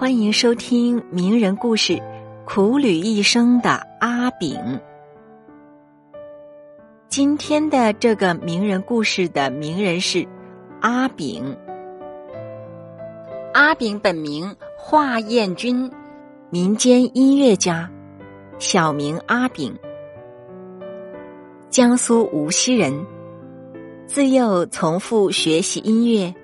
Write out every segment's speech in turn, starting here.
欢迎收听名人故事《苦旅一生的阿炳》。今天的这个名人故事的名人是阿炳。阿炳本名华彦君，民间音乐家，小名阿炳，江苏无锡人。自幼从父学习音乐，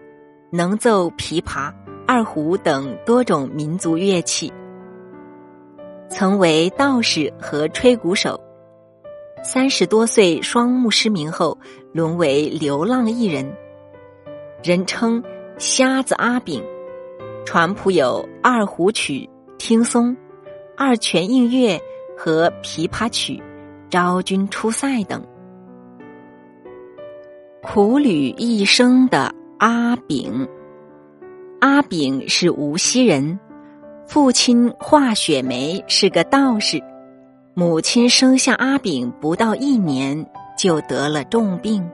能奏琵琶。二胡等多种民族乐器，曾为道士和吹鼓手。三十多岁双目失明后，沦为流浪艺人，人称“瞎子阿炳”。传谱有二胡曲《听松》、二泉映月和琵琶曲《昭君出塞》等。苦旅一生的阿炳。阿炳是无锡人，父亲华雪梅是个道士，母亲生下阿炳不到一年就得了重病，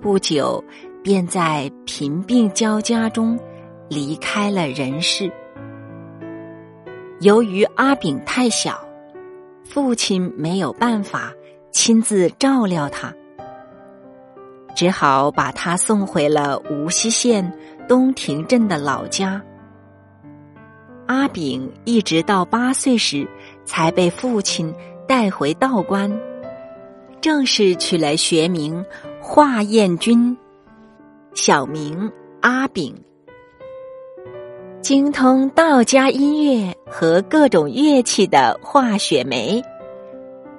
不久便在贫病交加中离开了人世。由于阿炳太小，父亲没有办法亲自照料他，只好把他送回了无锡县。东亭镇的老家，阿炳一直到八岁时才被父亲带回道观，正式取了学名华彦君，小名阿炳。精通道家音乐和各种乐器的华雪梅，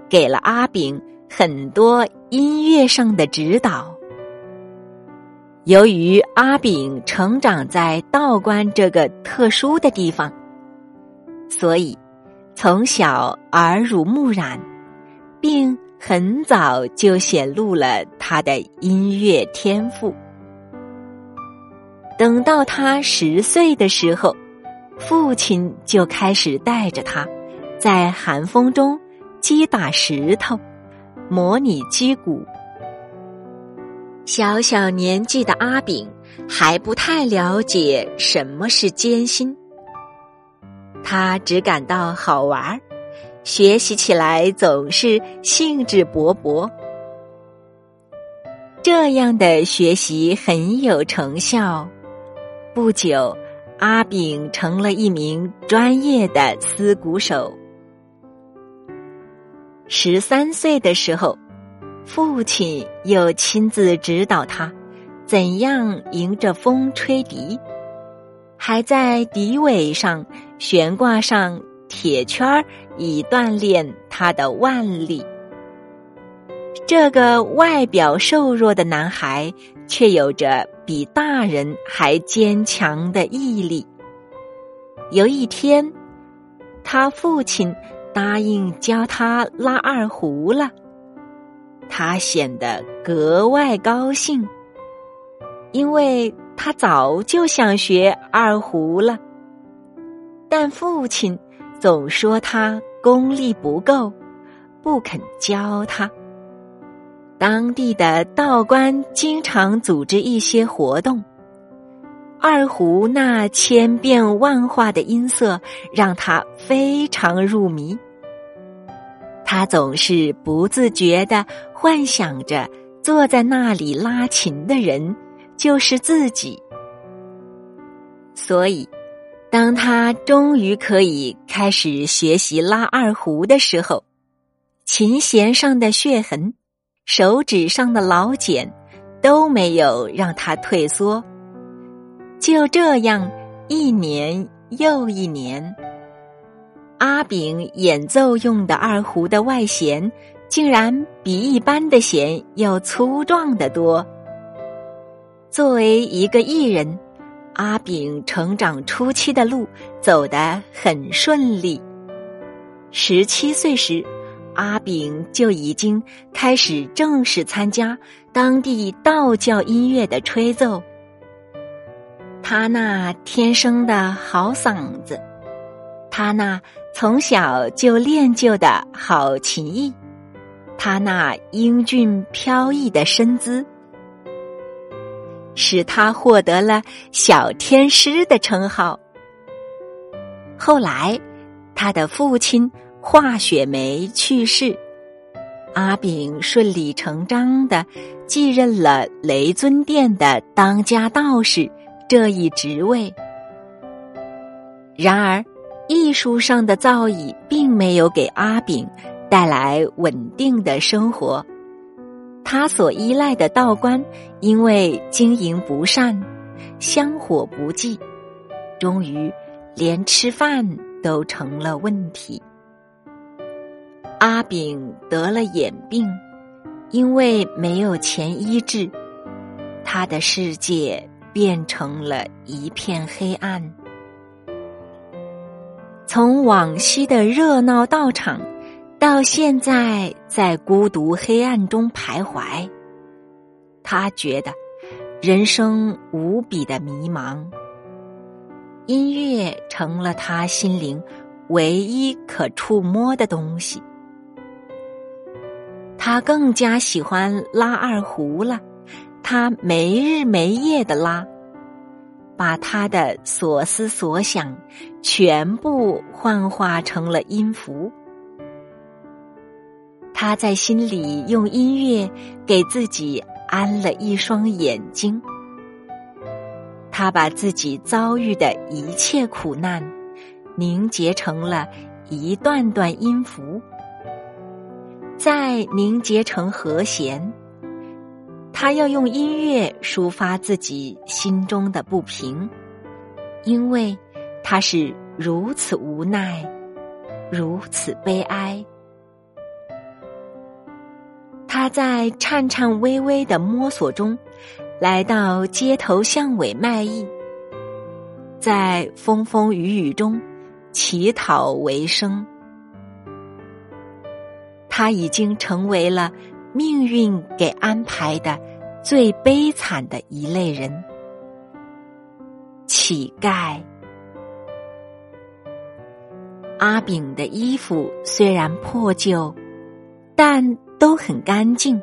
给了阿炳很多音乐上的指导。由于阿炳成长在道观这个特殊的地方，所以从小耳濡目染，并很早就显露了他的音乐天赋。等到他十岁的时候，父亲就开始带着他，在寒风中击打石头，模拟击鼓。小小年纪的阿炳还不太了解什么是艰辛，他只感到好玩儿学习起来总是兴致勃勃。这样的学习很有成效，不久，阿炳成了一名专业的丝鼓手。十三岁的时候。父亲又亲自指导他怎样迎着风吹笛，还在笛尾上悬挂上铁圈儿，以锻炼他的腕力。这个外表瘦弱的男孩，却有着比大人还坚强的毅力。有一天，他父亲答应教他拉二胡了。他显得格外高兴，因为他早就想学二胡了。但父亲总说他功力不够，不肯教他。当地的道观经常组织一些活动，二胡那千变万化的音色让他非常入迷。他总是不自觉的幻想着坐在那里拉琴的人就是自己，所以，当他终于可以开始学习拉二胡的时候，琴弦上的血痕、手指上的老茧都没有让他退缩。就这样，一年又一年。阿炳演奏用的二胡的外弦，竟然比一般的弦要粗壮得多。作为一个艺人，阿炳成长初期的路走得很顺利。十七岁时，阿炳就已经开始正式参加当地道教音乐的吹奏。他那天生的好嗓子。他那从小就练就的好琴艺，他那英俊飘逸的身姿，使他获得了“小天师”的称号。后来，他的父亲华雪梅去世，阿炳顺理成章的继任了雷尊殿的当家道士这一职位。然而，艺术上的造诣并没有给阿炳带来稳定的生活。他所依赖的道观，因为经营不善，香火不济，终于。连吃饭都成了问题。阿炳得了眼病，因为没有钱医治，他的世界变成了一片黑暗。从往昔的热闹道场，到现在在孤独黑暗中徘徊，他觉得人生无比的迷茫。音乐成了他心灵唯一可触摸的东西。他更加喜欢拉二胡了，他没日没夜的拉，把他的所思所想全部幻化成了音符。他在心里用音乐给自己安了一双眼睛。他把自己遭遇的一切苦难凝结成了一段段音符，再凝结成和弦。他要用音乐抒发自己心中的不平，因为他是如此无奈，如此悲哀。他在颤颤巍巍的摸索中。来到街头巷尾卖艺，在风风雨雨中乞讨为生。他已经成为了命运给安排的最悲惨的一类人——乞丐。阿炳的衣服虽然破旧，但都很干净。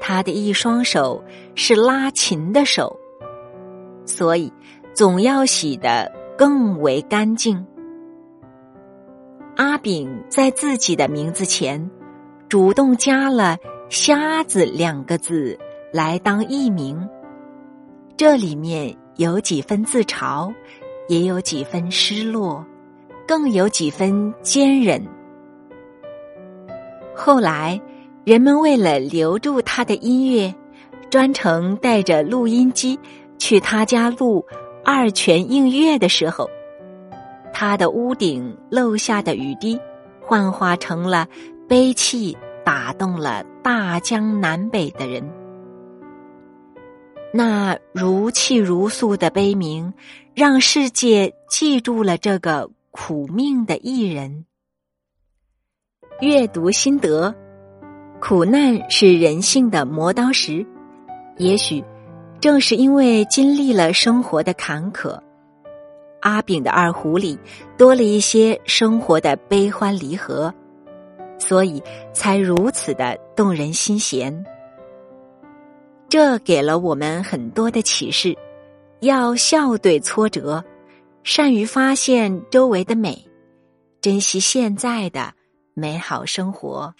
他的一双手是拉琴的手，所以总要洗得更为干净。阿炳在自己的名字前主动加了“瞎子”两个字来当艺名，这里面有几分自嘲，也有几分失落，更有几分坚韧。后来。人们为了留住他的音乐，专程带着录音机去他家录二泉映月的时候，他的屋顶漏下的雨滴，幻化成了悲泣，打动了大江南北的人。那如泣如诉的悲鸣，让世界记住了这个苦命的艺人。阅读心得。苦难是人性的磨刀石，也许正是因为经历了生活的坎坷，阿炳的二胡里多了一些生活的悲欢离合，所以才如此的动人心弦。这给了我们很多的启示：要笑对挫折，善于发现周围的美，珍惜现在的美好生活。